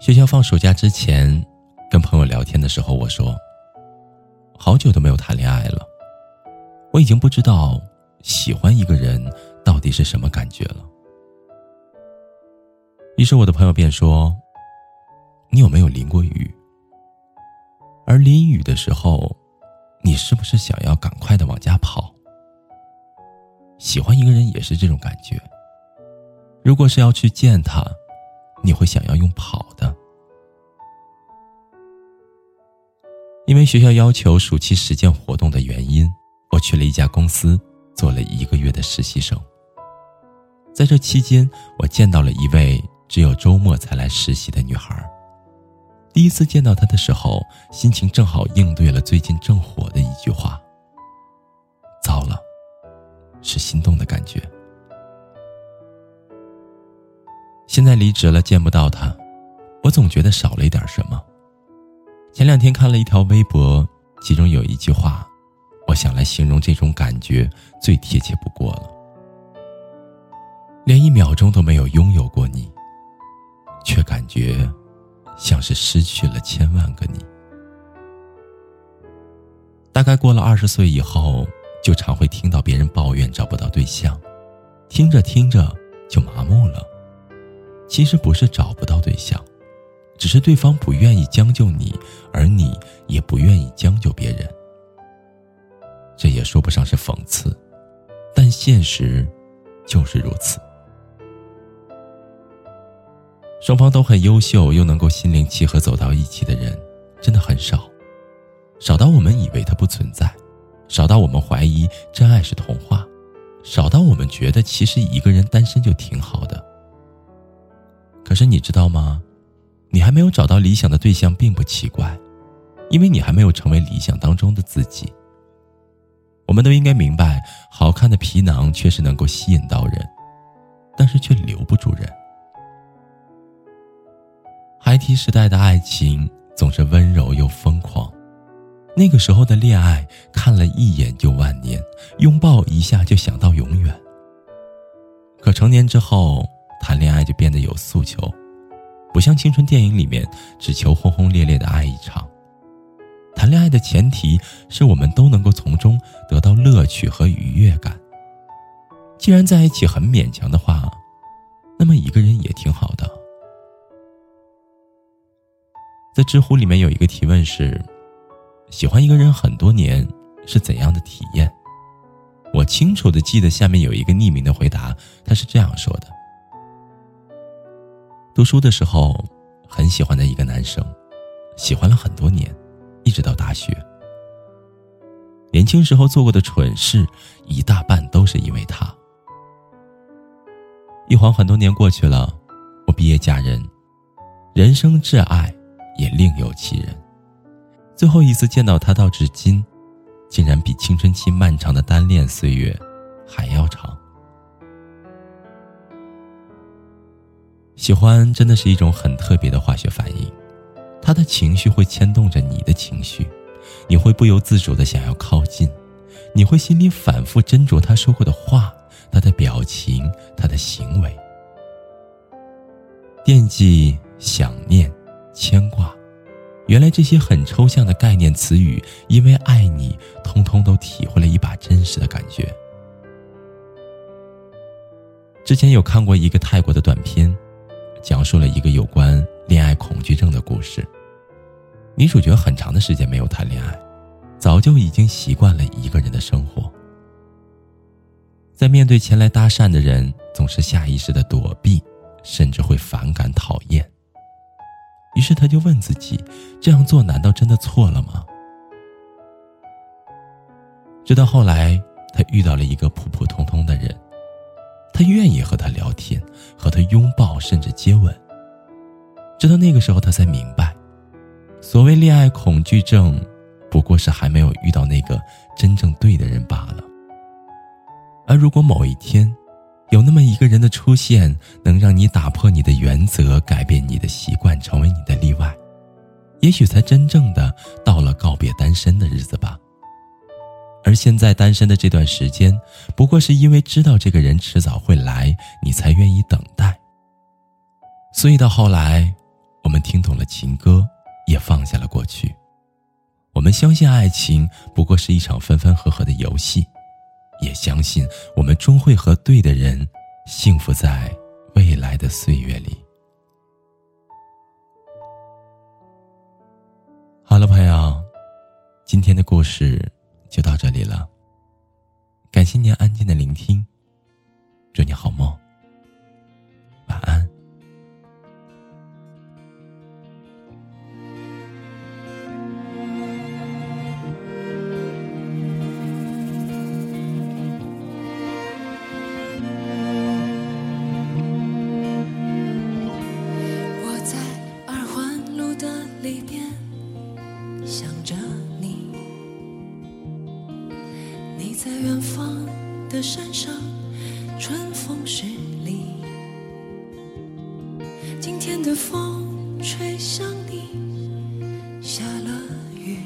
学校放暑假之前，跟朋友聊天的时候，我说：“好久都没有谈恋爱了，我已经不知道喜欢一个人到底是什么感觉了。”于是我的朋友便说：“你有没有淋过雨？而淋雨的时候，你是不是想要赶快的往家跑？喜欢一个人也是这种感觉。如果是要去见他。”你会想要用跑的，因为学校要求暑期实践活动的原因，我去了一家公司做了一个月的实习生。在这期间，我见到了一位只有周末才来实习的女孩。第一次见到她的时候，心情正好应对了最近正火的一句话：“糟了，是心动的感觉。”现在离职了，见不到他，我总觉得少了一点什么。前两天看了一条微博，其中有一句话，我想来形容这种感觉最贴切不过了：连一秒钟都没有拥有过你，却感觉像是失去了千万个你。大概过了二十岁以后，就常会听到别人抱怨找不到对象，听着听着就麻木了。其实不是找不到对象，只是对方不愿意将就你，而你也不愿意将就别人。这也说不上是讽刺，但现实就是如此。双方都很优秀，又能够心灵契合走到一起的人，真的很少，少到我们以为它不存在，少到我们怀疑真爱是童话，少到我们觉得其实一个人单身就挺好的。可是你知道吗？你还没有找到理想的对象，并不奇怪，因为你还没有成为理想当中的自己。我们都应该明白，好看的皮囊确实能够吸引到人，但是却留不住人。孩提时代的爱情总是温柔又疯狂，那个时候的恋爱，看了一眼就万年，拥抱一下就想到永远。可成年之后，谈恋爱就变得有诉求，不像青春电影里面只求轰轰烈烈的爱一场。谈恋爱的前提是我们都能够从中得到乐趣和愉悦感。既然在一起很勉强的话，那么一个人也挺好的。在知乎里面有一个提问是：喜欢一个人很多年是怎样的体验？我清楚的记得下面有一个匿名的回答，他是这样说的。读书的时候，很喜欢的一个男生，喜欢了很多年，一直到大学。年轻时候做过的蠢事，一大半都是因为他。一晃很多年过去了，我毕业嫁人，人生挚爱也另有其人。最后一次见到他到至今，竟然比青春期漫长的单恋岁月还要长。喜欢真的是一种很特别的化学反应，他的情绪会牵动着你的情绪，你会不由自主的想要靠近，你会心里反复斟酌他说过的话，他的表情，他的行为，惦记、想念、牵挂，原来这些很抽象的概念词语，因为爱你，通通都体会了一把真实的感觉。之前有看过一个泰国的短片。女主角很长的时间没有谈恋爱，早就已经习惯了一个人的生活。在面对前来搭讪的人，总是下意识的躲避，甚至会反感讨厌。于是她就问自己：这样做难道真的错了吗？直到后来，她遇到了一个普普通通的人，他愿意和他聊天，和他拥抱，甚至接吻。直到那个时候，他才明白，所谓恋爱恐惧症，不过是还没有遇到那个真正对的人罢了。而如果某一天，有那么一个人的出现，能让你打破你的原则，改变你的习惯，成为你的例外，也许才真正的到了告别单身的日子吧。而现在单身的这段时间，不过是因为知道这个人迟早会来，你才愿意等待。所以到后来，我们听懂了情歌，也放下了过去。我们相信爱情不过是一场分分合合的游戏。也相信我们终会和对的人幸福在未来的岁月里。好了，朋友，今天的故事就到这里了。感谢您安静的聆听，祝你好梦，今天的风吹向你，下了雨。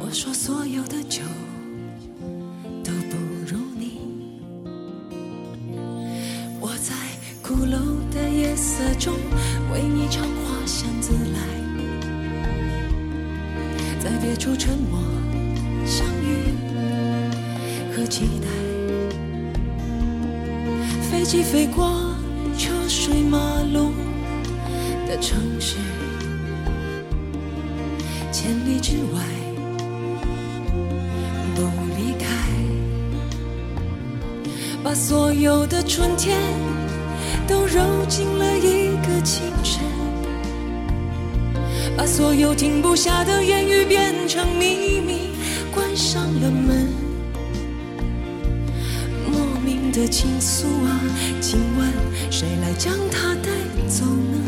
我说所有的酒都不如你。我在鼓楼的夜色中为你唱花香自来，在别处沉默。相遇和期待，飞机飞过马路的城市，千里之外不离开，把所有的春天都揉进了一个清晨，把所有停不下的言语变成秘密。关上了门，莫名的情愫啊，谁来将它带走呢？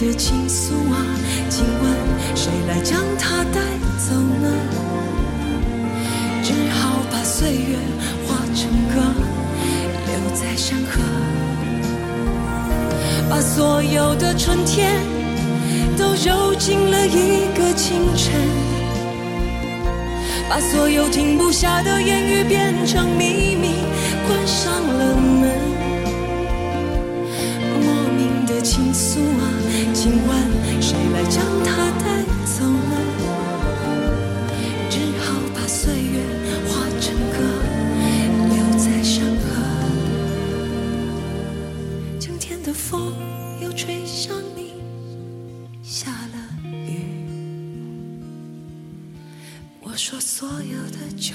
的情愫啊，今晚谁来将它带走呢？只好把岁月化成歌，留在山河，把所有的春天。都揉进了一个清晨，把所有停不下的言语变成秘密，关上了门。说所有的酒。